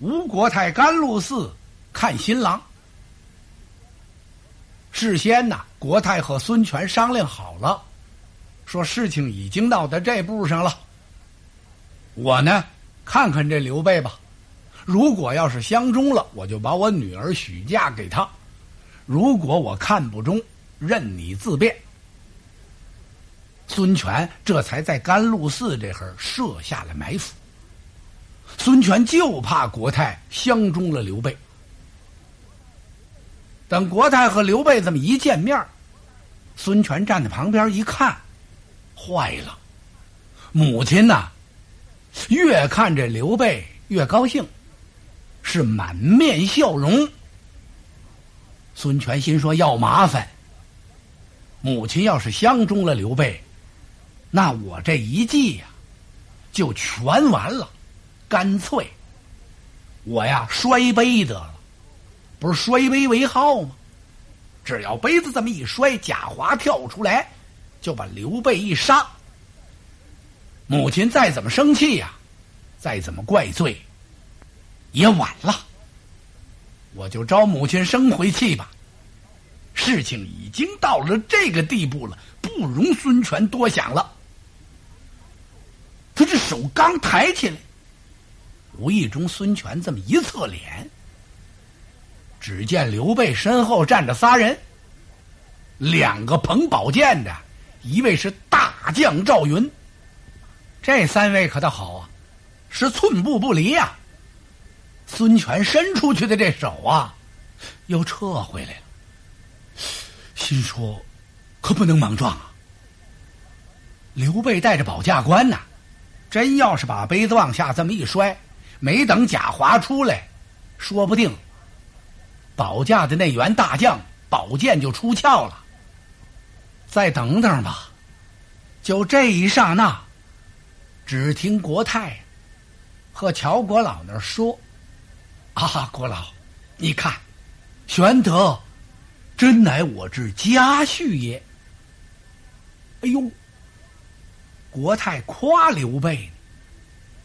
吴国太甘露寺看新郎。事先呐，国太和孙权商量好了，说事情已经闹到这步上了。我呢，看看这刘备吧，如果要是相中了，我就把我女儿许嫁给他；如果我看不中，任你自便。孙权这才在甘露寺这会儿设下了埋伏。孙权就怕国太相中了刘备。等国太和刘备这么一见面，孙权站在旁边一看，坏了，母亲呐，越看这刘备越高兴，是满面笑容。孙权心说要麻烦，母亲要是相中了刘备，那我这一计呀，就全完了。干脆，我呀摔杯得了，不是摔杯为号吗？只要杯子这么一摔，贾华跳出来，就把刘备一杀。母亲再怎么生气呀，再怎么怪罪，也晚了。我就招母亲生回气吧。事情已经到了这个地步了，不容孙权多想了。他这手刚抬起来。无意中，孙权这么一侧脸，只见刘备身后站着仨人，两个捧宝剑的，一位是大将赵云。这三位可倒好啊，是寸步不离呀。孙权伸出去的这手啊，又撤回来了，心说可不能莽撞啊。刘备带着保驾官呐，真要是把杯子往下这么一摔。没等贾华出来，说不定保驾的那员大将宝剑就出鞘了。再等等吧。就这一刹那，只听国太和乔国老那说：“啊，国老，你看，玄德真乃我之家婿也。”哎呦，国太夸刘备。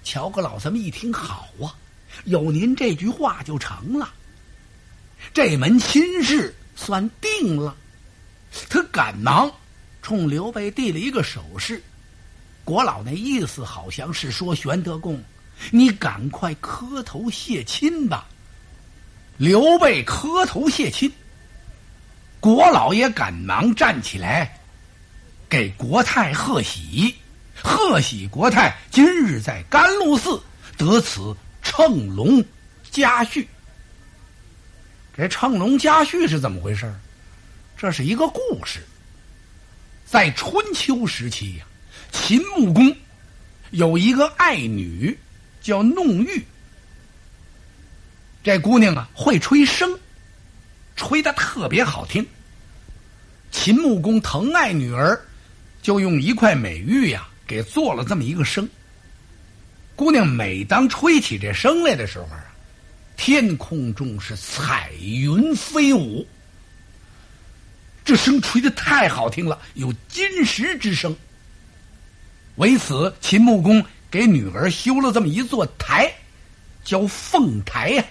乔个老这么一听，好啊，有您这句话就成了，这门亲事算定了。他赶忙冲刘备递了一个手势，国老那意思好像是说：“玄德公，你赶快磕头谢亲吧。”刘备磕头谢亲，国老也赶忙站起来，给国太贺喜。贺喜国太今日在甘露寺得此乘龙佳婿。这乘龙佳婿是怎么回事这是一个故事。在春秋时期呀，秦穆公有一个爱女叫弄玉。这姑娘啊会吹笙，吹的特别好听。秦穆公疼爱女儿，就用一块美玉呀。给做了这么一个声，姑娘每当吹起这声来的时候啊，天空中是彩云飞舞，这声吹的太好听了，有金石之声。为此，秦穆公给女儿修了这么一座台，叫凤台呀，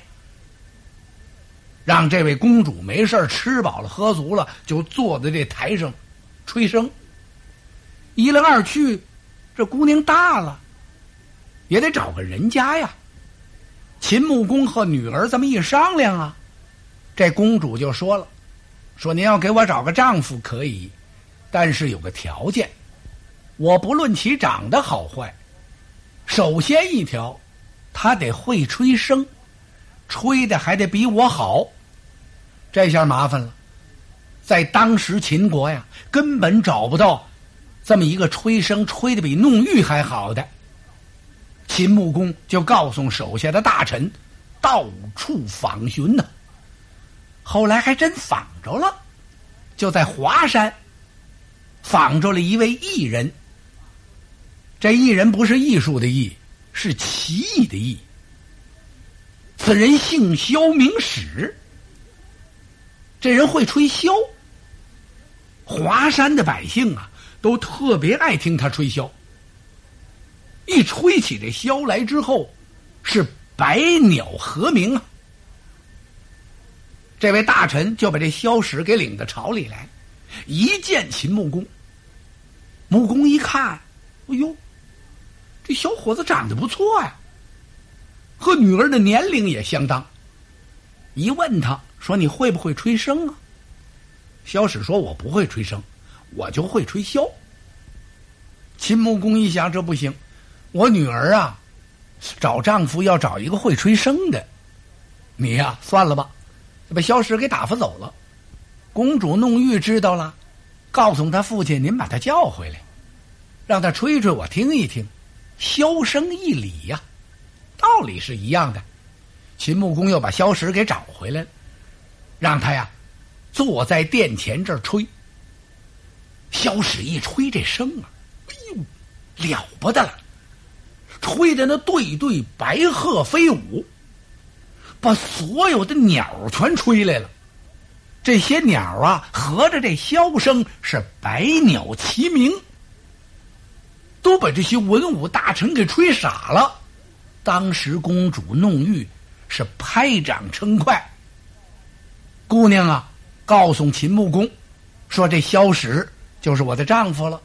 让这位公主没事吃饱了喝足了，就坐在这台上吹笙。一来二去。这姑娘大了，也得找个人家呀。秦穆公和女儿这么一商量啊，这公主就说了：“说您要给我找个丈夫可以，但是有个条件，我不论其长得好坏，首先一条，他得会吹笙，吹的还得比我好。这下麻烦了，在当时秦国呀，根本找不到。”这么一个吹笙吹的比弄玉还好的，秦穆公就告诉手下的大臣，到处访寻呢。后来还真访着了，就在华山访着了一位艺人。这艺人不是艺术的艺，是奇异的异。此人姓萧，名史。这人会吹箫，华山的百姓啊。都特别爱听他吹箫，一吹起这箫来之后，是百鸟和鸣啊！这位大臣就把这萧史给领到朝里来，一见秦穆公，穆公一看，哎呦，这小伙子长得不错呀，和女儿的年龄也相当。一问他说：“你会不会吹笙啊？”萧史说：“我不会吹笙，我就会吹箫。”秦穆公一想，这不行，我女儿啊，找丈夫要找一个会吹笙的，你呀，算了吧。把萧史给打发走了，公主弄玉知道了，告诉他父亲：“您把他叫回来，让他吹吹我听一听，箫声一礼呀，道理是一样的。”秦穆公又把萧史给找回来了，让他呀坐在殿前这儿吹。萧史一吹这声啊，哎呦，了不得了，吹的那对对白鹤飞舞。把所有的鸟全吹来了，这些鸟啊，合着这箫声是百鸟齐鸣，都把这些文武大臣给吹傻了。当时公主弄玉是拍掌称快，姑娘啊，告诉秦穆公，说这萧史就是我的丈夫了，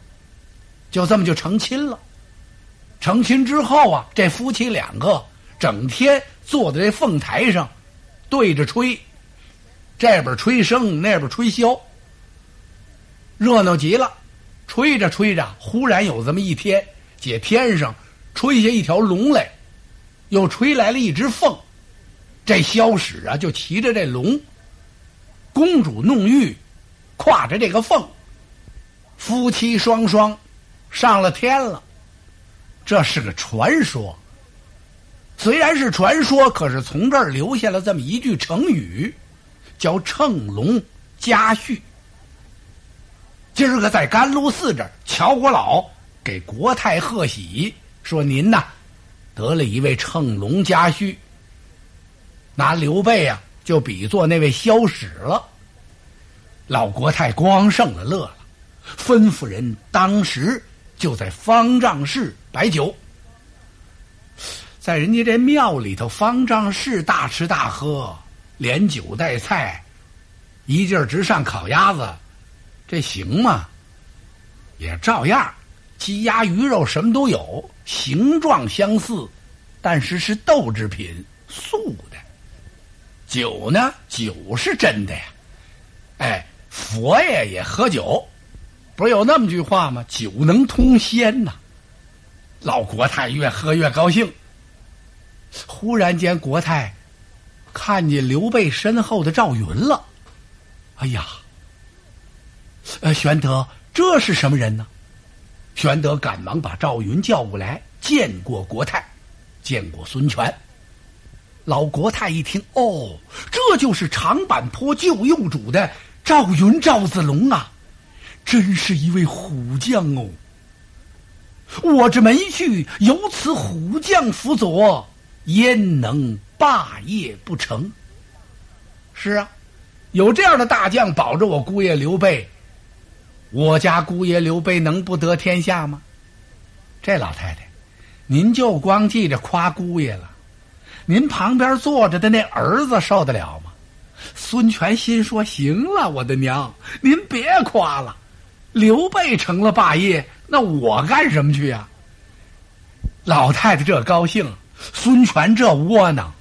就这么就成亲了。成亲之后啊，这夫妻两个整天。坐在这凤台上，对着吹，这边吹笙，那边吹箫，热闹极了。吹着吹着，忽然有这么一天，姐天上吹下一条龙来，又吹来了一只凤。这萧史啊，就骑着这龙，公主弄玉，挎着这个凤，夫妻双双上了天了。这是个传说。虽然是传说，可是从这儿留下了这么一句成语，叫“乘龙嘉婿”。今儿个在甘露寺这儿，乔国老给国泰贺喜，说您呐得了一位乘龙嘉婿，拿刘备啊就比作那位萧史了。老国泰光胜了乐了，吩咐人当时就在方丈室摆酒。在人家这庙里头，方丈室大吃大喝，连酒带菜，一劲儿直上烤鸭子，这行吗？也照样，鸡鸭鱼肉什么都有，形状相似，但是是豆制品，素的。酒呢，酒是真的呀。哎，佛爷也喝酒，不是有那么句话吗？酒能通仙呐。老国泰越喝越高兴。忽然间，国泰看见刘备身后的赵云了。哎呀，呃，玄德，这是什么人呢？玄德赶忙把赵云叫过来，见过国泰，见过孙权。老国泰一听，哦，这就是长坂坡救幼主的赵云赵子龙啊，真是一位虎将哦。我这门去有此虎将辅佐。焉能霸业不成？是啊，有这样的大将保着我姑爷刘备，我家姑爷刘备能不得天下吗？这老太太，您就光记着夸姑爷了，您旁边坐着的那儿子受得了吗？孙权心说：“行了，我的娘，您别夸了，刘备成了霸业，那我干什么去呀？”老太太这高兴。孙权这窝囊，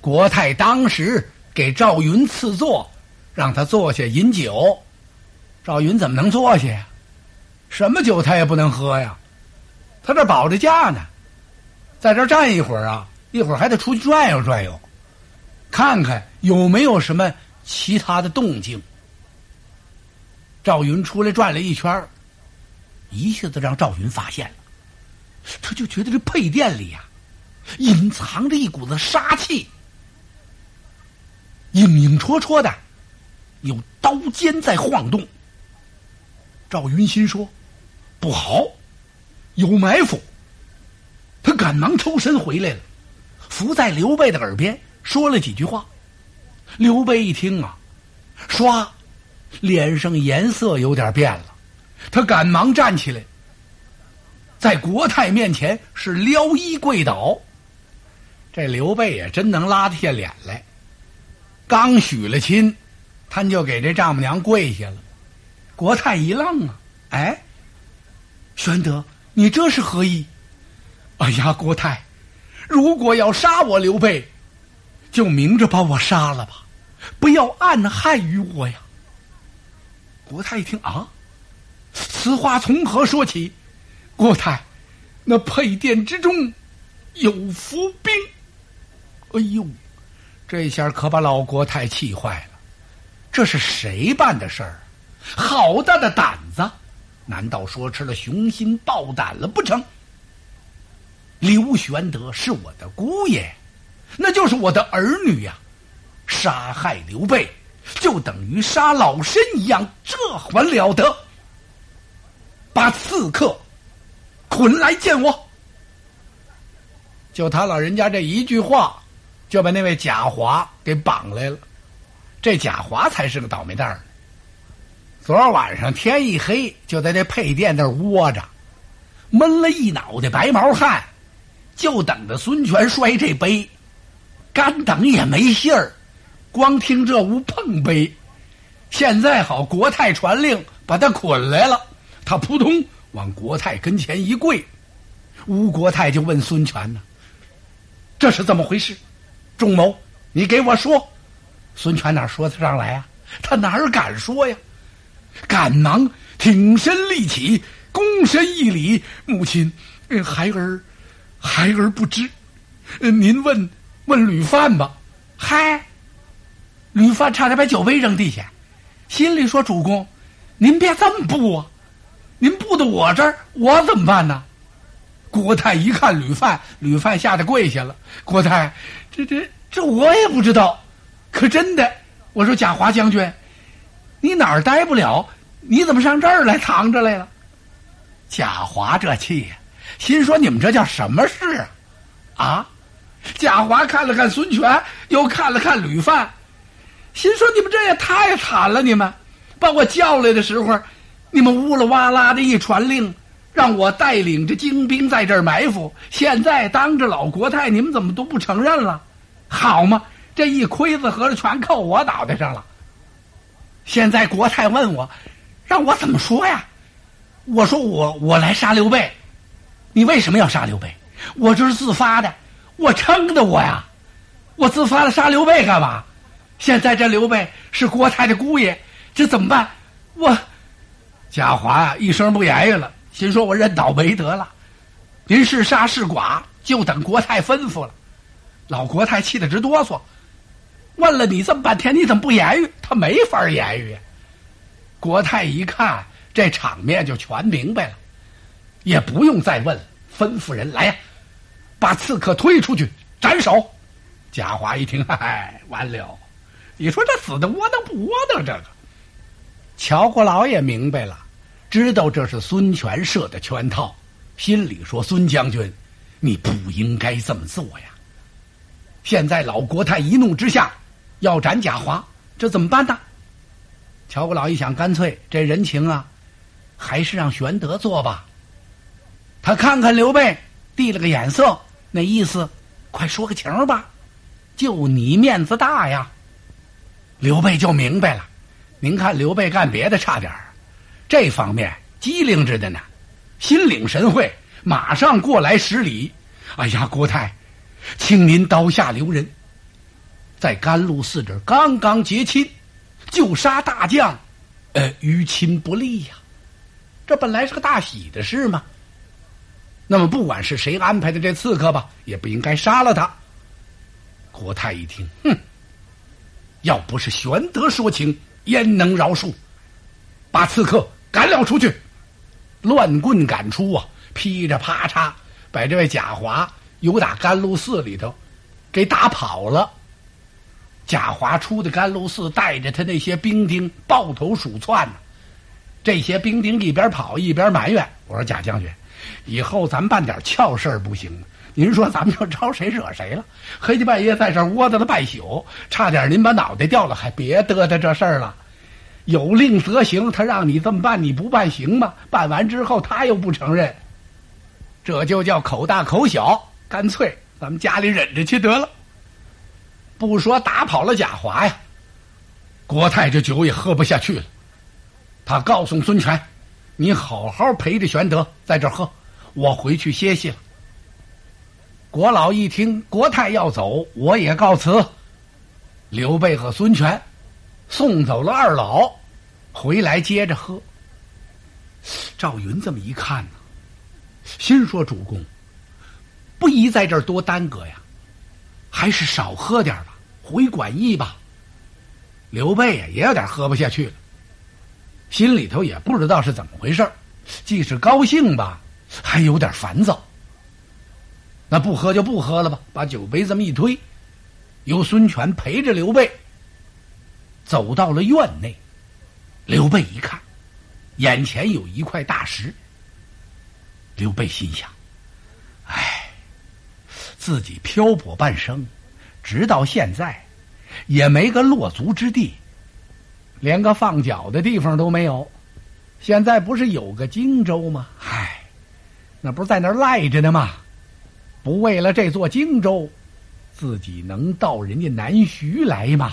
国太当时给赵云赐座，让他坐下饮酒。赵云怎么能坐下呀？什么酒他也不能喝呀，他这保着驾呢，在这站一会儿啊，一会儿还得出去转悠转悠，看看有没有什么其他的动静。赵云出来转了一圈一下子让赵云发现了，他就觉得这配殿里呀。隐藏着一股子杀气，影影绰绰的，有刀尖在晃动。赵云心说：“不好，有埋伏。”他赶忙抽身回来了，伏在刘备的耳边说了几句话。刘备一听啊，唰，脸上颜色有点变了，他赶忙站起来，在国泰面前是撩衣跪倒。这刘备也真能拉得下脸来，刚许了亲，他就给这丈母娘跪下了。国泰一愣啊，哎，玄德，你这是何意？哎呀，国泰，如果要杀我刘备，就明着把我杀了吧，不要暗害于我呀。国泰一听啊，此话从何说起？国泰，那配殿之中有伏兵。哎呦，这下可把老国泰气坏了。这是谁办的事儿？好大的胆子！难道说吃了雄心豹胆了不成？刘玄德是我的姑爷，那就是我的儿女呀！杀害刘备，就等于杀老身一样，这还了得？把刺客捆来见我！就他老人家这一句话。就把那位贾华给绑来了，这贾华才是个倒霉蛋儿。昨儿晚上天一黑，就在这配殿那儿窝着，闷了一脑袋白毛汗，就等着孙权摔这杯，干等也没信儿，光听这屋碰杯。现在好，国泰传令把他捆来了，他扑通往国泰跟前一跪，吴国泰就问孙权呢：“这是怎么回事？”仲谋，你给我说，孙权哪说得上来啊？他哪儿敢说呀？赶忙挺身立起，躬身一礼：“母亲，孩儿，孩儿不知。您问问吕范吧。”嗨，吕范差点把酒杯扔地下，心里说：“主公，您别这么布啊！您布到我这儿，我怎么办呢？”郭泰一看吕范，吕范吓得跪下了。郭泰。这这这我也不知道，可真的，我说贾华将军，你哪儿待不了？你怎么上这儿来藏着来了？贾华这气呀，心说你们这叫什么事啊？啊！贾华看了看孙权，又看了看吕范，心说你们这也太惨了！你们把我叫来的时候，你们呜啦哇啦的一传令。让我带领着精兵在这儿埋伏，现在当着老国太，你们怎么都不承认了？好嘛，这一盔子合着全扣我脑袋上了。现在国太问我，让我怎么说呀？我说我我来杀刘备，你为什么要杀刘备？我这是自发的，我撑的我呀，我自发的杀刘备干嘛？现在这刘备是国泰的姑爷，这怎么办？我贾华啊，一声不言语了。心说：“我认倒霉得了，您是杀是剐，就等国泰吩咐了。”老国泰气得直哆嗦，问了你这么半天，你怎么不言语？他没法言语。国泰一看这场面，就全明白了，也不用再问，吩咐人来呀，把刺客推出去斩首。贾华一听，嗨，完了！你说这死的窝囊不窝囊？这个乔国老也明白了。知道这是孙权设的圈套，心里说：“孙将军，你不应该这么做呀！”现在老国泰一怒之下要斩贾华，这怎么办呢？乔国老一想，干脆这人情啊，还是让玄德做吧。他看看刘备，递了个眼色，那意思，快说个情吧，就你面子大呀。刘备就明白了，您看刘备干别的差点儿。这方面机灵着的呢，心领神会，马上过来施礼。哎呀，国泰，请您刀下留人，在甘露寺这刚刚结亲，就杀大将，呃，于亲不利呀。这本来是个大喜的事嘛。那么不管是谁安排的这刺客吧，也不应该杀了他。国泰一听，哼，要不是玄德说情，焉能饶恕？把刺客。赶了出去，乱棍赶出啊！劈着啪嚓，把这位贾华由打甘露寺里头给打跑了。贾华出的甘露寺，带着他那些兵丁抱头鼠窜呢。这些兵丁一边跑一边埋怨：“我说贾将军，以后咱办点俏事儿不行吗？您说咱们就招谁惹谁了？黑天半夜在这窝着了半宿，差点您把脑袋掉了，还别得的这事儿了。”有令则行，他让你这么办，你不办行吗？办完之后他又不承认，这就叫口大口小，干脆咱们家里忍着去得了。不说打跑了贾华呀，国泰这酒也喝不下去了。他告诉孙权：“你好好陪着玄德在这喝，我回去歇息了。”国老一听国太要走，我也告辞。刘备和孙权送走了二老，回来接着喝。赵云这么一看呢，心说：“主公，不宜在这儿多耽搁呀，还是少喝点吧，回馆驿吧。”刘备呀，也有点喝不下去了，心里头也不知道是怎么回事既是高兴吧，还有点烦躁。那不喝就不喝了吧，把酒杯这么一推，由孙权陪着刘备走到了院内。刘备一看。眼前有一块大石，刘备心想：“哎，自己漂泊半生，直到现在，也没个落足之地，连个放脚的地方都没有。现在不是有个荆州吗？唉，那不是在那儿赖着呢吗？不为了这座荆州，自己能到人家南徐来吗？”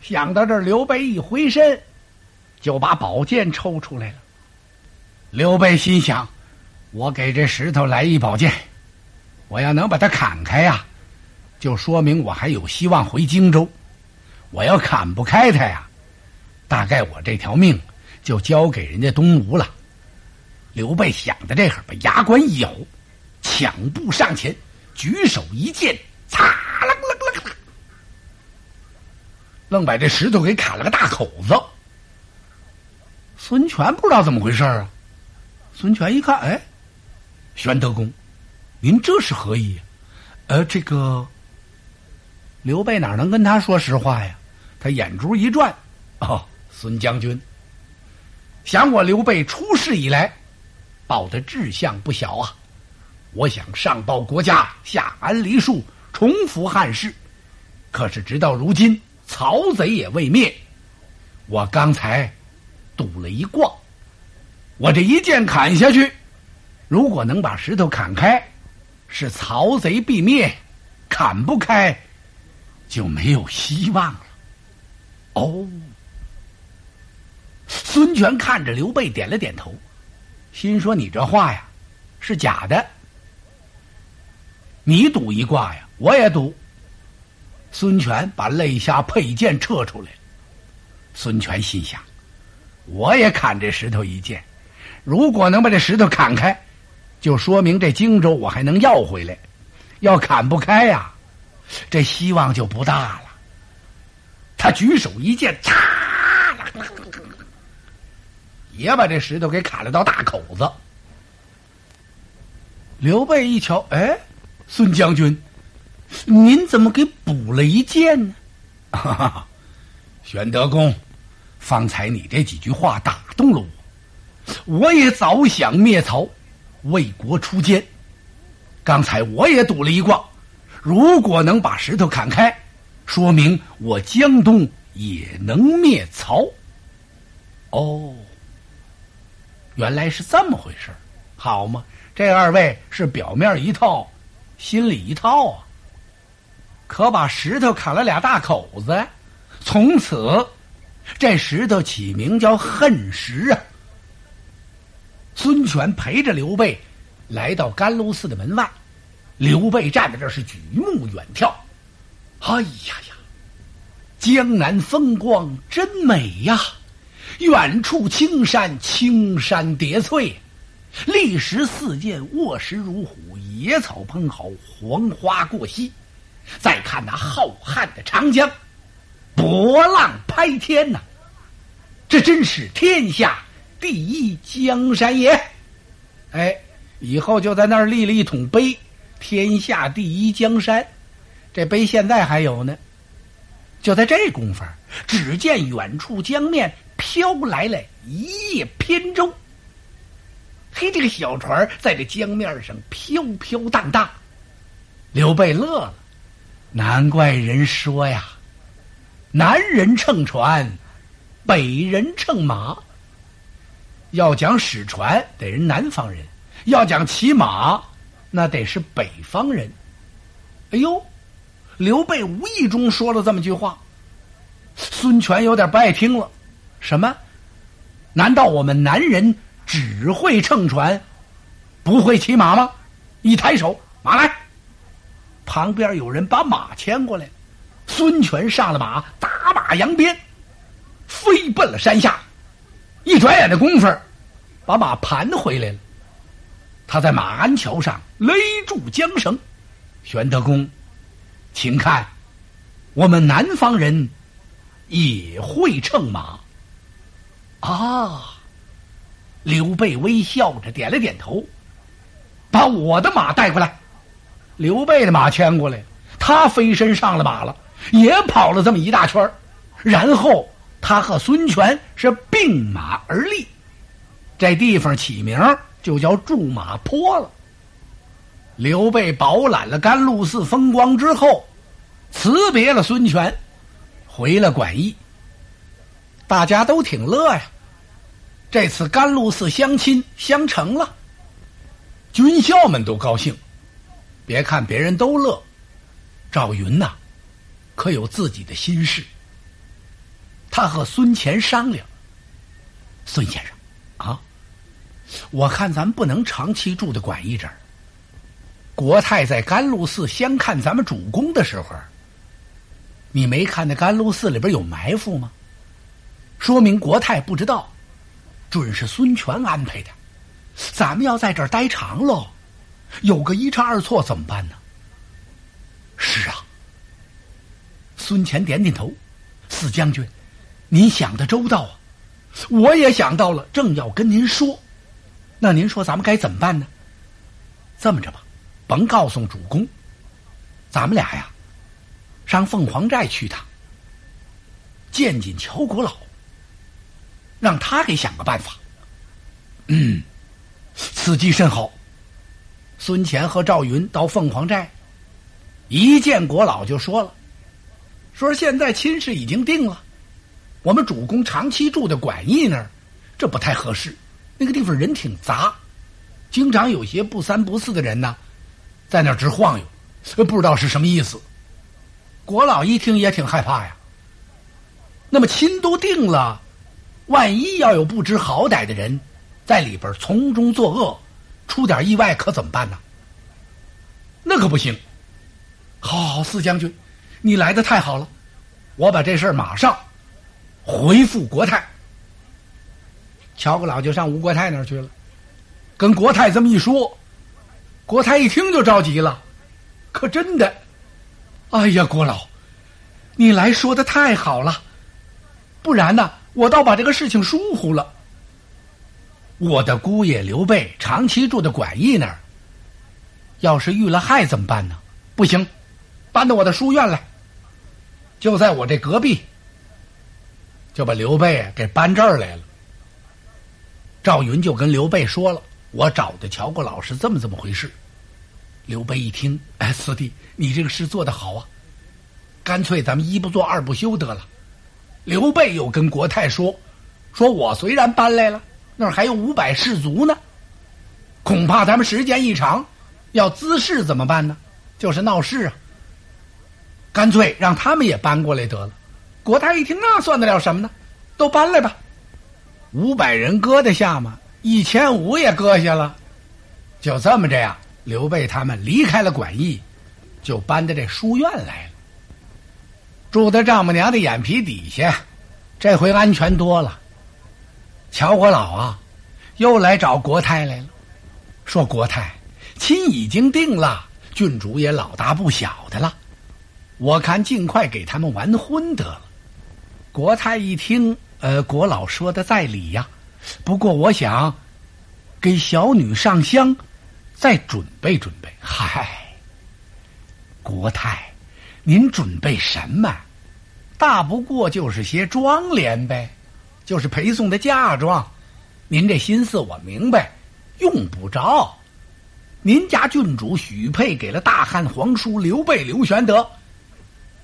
想到这儿，刘备一回身。就把宝剑抽出来了。刘备心想：“我给这石头来一宝剑，我要能把它砍开呀，就说明我还有希望回荆州。我要砍不开它呀，大概我这条命就交给人家东吴了。”刘备想到这会儿，把牙关一咬，抢步上前，举手一剑，擦楞楞楞楞，愣把这石头给砍了个大口子。孙权不知道怎么回事啊！孙权一看，哎，玄德公，您这是何意？呃，这个刘备哪能跟他说实话呀？他眼珠一转，哦，孙将军，想我刘备出世以来，抱的志向不小啊！我想上报国家，下安黎庶，重扶汉室。可是直到如今，曹贼也未灭，我刚才。赌了一卦，我这一剑砍下去，如果能把石头砍开，是曹贼必灭；砍不开，就没有希望了。哦，孙权看着刘备点了点头，心说：“你这话呀，是假的。你赌一卦呀，我也赌。”孙权把肋下佩剑撤出来，孙权心想。我也砍这石头一剑，如果能把这石头砍开，就说明这荆州我还能要回来；要砍不开呀，这希望就不大了。他举手一剑，嚓，也把这石头给砍了道大口子。刘备一瞧，哎，孙将军，您怎么给补了一剑呢？哈哈，玄德公。方才你这几句话打动了我，我也早想灭曹，为国出奸。刚才我也赌了一卦，如果能把石头砍开，说明我江东也能灭曹。哦，原来是这么回事好嘛，这二位是表面一套，心里一套啊。可把石头砍了俩大口子，从此。这石头起名叫恨石啊！孙权陪着刘备来到甘露寺的门外，刘备站在这是举目远眺。哎呀呀，江南风光真美呀！远处青山青山叠翠，立石似剑，卧石如虎，野草喷毫，黄花过膝。再看那浩瀚的长江。波浪拍天呐，这真是天下第一江山也！哎，以后就在那儿立了一桶碑，“天下第一江山”，这碑现在还有呢。就在这功夫，只见远处江面飘来了一叶扁舟。嘿，这个小船在这江面上飘飘荡荡。刘备乐了，难怪人说呀。南人乘船，北人乘马。要讲使船，得人南方人；要讲骑马，那得是北方人。哎呦，刘备无意中说了这么句话，孙权有点不爱听了。什么？难道我们男人只会乘船，不会骑马吗？一抬手，马来！旁边有人把马牵过来，孙权上了马，打马扬鞭，飞奔了山下。一转眼的功夫，把马盘回来了。他在马鞍桥上勒住缰绳。玄德公，请看，我们南方人也会乘马。啊！刘备微笑着点了点头，把我的马带过来。刘备的马牵过来，他飞身上了马了，也跑了这么一大圈然后他和孙权是并马而立，这地方起名就叫驻马坡了。刘备饱览了甘露寺风光之后，辞别了孙权，回了馆驿。大家都挺乐呀，这次甘露寺相亲相成了，军校们都高兴。别看别人都乐，赵云呐，可有自己的心事。他和孙乾商量：“孙先生，啊，我看咱不能长期住在馆驿这儿。国泰在甘露寺相看咱们主公的时候，你没看那甘露寺里边有埋伏吗？说明国泰不知道，准是孙权安排的。咱们要在这儿待长喽。”有个一差二错怎么办呢？是啊，孙权点点头，四将军，您想的周到啊！我也想到了，正要跟您说。那您说咱们该怎么办呢？这么着吧，甭告诉主公，咱们俩呀，上凤凰寨去一趟，见见乔国老，让他给想个办法。嗯，此计甚好。孙乾和赵云到凤凰寨，一见国老就说了：“说现在亲事已经定了，我们主公长期住在馆驿那儿，这不太合适。那个地方人挺杂，经常有些不三不四的人呢，在那儿直晃悠，不知道是什么意思。”国老一听也挺害怕呀。那么亲都定了，万一要有不知好歹的人在里边从中作恶。出点意外可怎么办呢？那可不行！好，好，四将军，你来的太好了，我把这事儿马上回复国泰。乔国老就上吴国泰那儿去了，跟国泰这么一说，国泰一听就着急了，可真的，哎呀，国老，你来说的太好了，不然呢，我倒把这个事情疏忽了。我的姑爷刘备长期住在馆驿那儿，要是遇了害怎么办呢？不行，搬到我的书院来，就在我这隔壁，就把刘备给搬这儿来了。赵云就跟刘备说了：“我找的乔国老是这么这么回事。”刘备一听：“哎，四弟，你这个事做得好啊！干脆咱们一不做二不休得了。”刘备又跟国泰说：“说我虽然搬来了。”那儿还有五百士卒呢，恐怕咱们时间一长，要滋事怎么办呢？就是闹事啊！干脆让他们也搬过来得了。国泰一听，那算得了什么呢？都搬来吧，五百人搁得下吗？一千五也搁下了。就这么着呀，刘备他们离开了馆驿，就搬到这书院来了，住在丈母娘的眼皮底下，这回安全多了。乔国老啊，又来找国泰来了，说国泰亲已经定了，郡主也老大不小的了，我看尽快给他们完婚得了。国泰一听，呃，国老说的在理呀，不过我想给小女上香，再准备准备。嗨，国泰，您准备什么？大不过就是些妆奁呗。就是陪送的嫁妆，您这心思我明白，用不着。您家郡主许配给了大汉皇叔刘备刘玄德，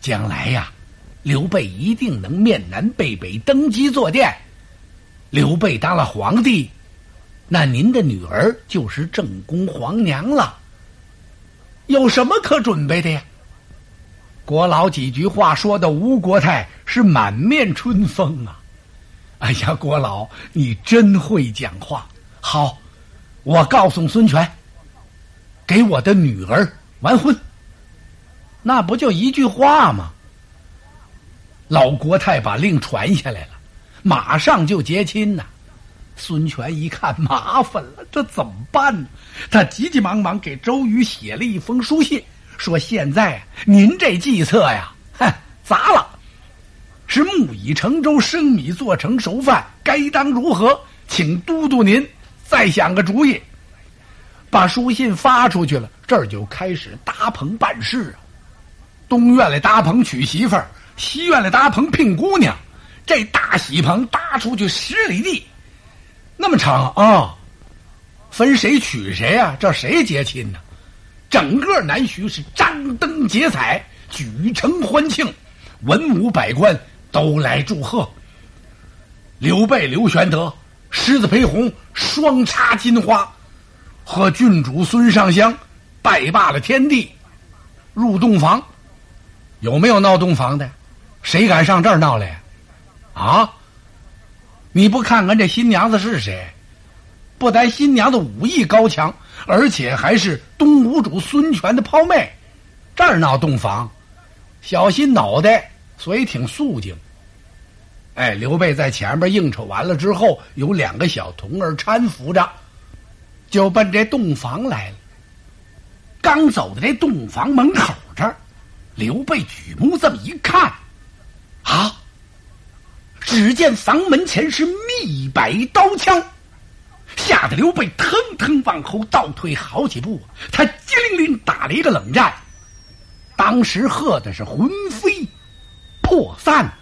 将来呀，刘备一定能面南背北登基坐殿。刘备当了皇帝，那您的女儿就是正宫皇娘了。有什么可准备的呀？国老几句话说的吴国泰是满面春风啊！哎呀，国老你真会讲话。好，我告诉孙权，给我的女儿完婚。那不就一句话吗？老国泰把令传下来了，马上就结亲呐。孙权一看麻烦了，这怎么办呢？他急急忙忙给周瑜写了一封书信，说：“现在您这计策呀，哼，砸了，是木已成舟，生米做成熟饭，该当如何？请都督您再想个主意。”把书信发出去了，这儿就开始搭棚办事啊。东院里搭棚娶媳妇儿，西院里搭棚聘姑娘，这大喜棚搭出去十里地。那么长啊！分谁娶谁啊？这谁结亲呢？整个南徐是张灯结彩，举城欢庆，文武百官都来祝贺。刘备、刘玄德、狮子裴红双插金花，和郡主孙尚香拜罢了天地，入洞房。有没有闹洞房的？谁敢上这儿闹来？啊？你不看看这新娘子是谁？不但新娘子武艺高强，而且还是东吴主孙权的胞妹，这儿闹洞房，小心脑袋，所以挺肃静。哎，刘备在前边应酬完了之后，有两个小童儿搀扶着，就奔这洞房来了。刚走到这洞房门口这儿，刘备举目这么一看，啊！只见房门前是密摆刀枪，吓得刘备腾腾往后倒退好几步，他机灵灵打了一个冷战，当时喝的是魂飞魄散。